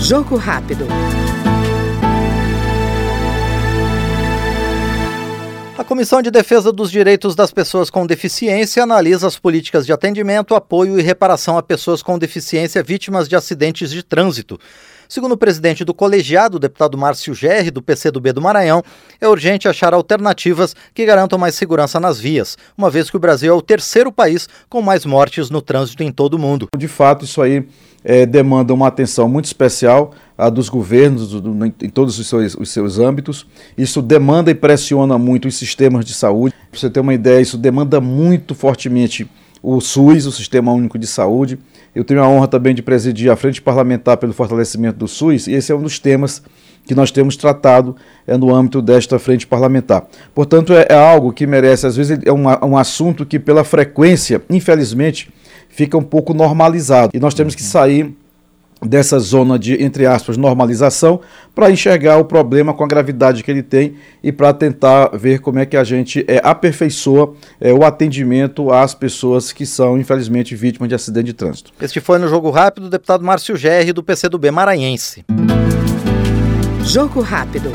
Jogo rápido. A Comissão de Defesa dos Direitos das Pessoas com Deficiência analisa as políticas de atendimento, apoio e reparação a pessoas com deficiência vítimas de acidentes de trânsito. Segundo o presidente do colegiado, o deputado Márcio Gerri, do PCdoB do Maranhão, é urgente achar alternativas que garantam mais segurança nas vias, uma vez que o Brasil é o terceiro país com mais mortes no trânsito em todo o mundo. De fato, isso aí é, demanda uma atenção muito especial a dos governos do, do, em todos os seus, os seus âmbitos. Isso demanda e pressiona muito os sistemas de saúde. Para você ter uma ideia, isso demanda muito fortemente o SUS, o Sistema Único de Saúde. Eu tenho a honra também de presidir a Frente Parlamentar pelo Fortalecimento do SUS, e esse é um dos temas que nós temos tratado é, no âmbito desta frente parlamentar. Portanto, é, é algo que merece, às vezes, é um, um assunto que, pela frequência, infelizmente, fica um pouco normalizado. E nós temos que sair dessa zona de, entre aspas, normalização, para enxergar o problema com a gravidade que ele tem e para tentar ver como é que a gente é, aperfeiçoa é, o atendimento às pessoas que são, infelizmente, vítimas de acidente de trânsito. Este foi no Jogo Rápido o deputado Márcio Gerri, do PCdoB Maranhense. Jogo Rápido.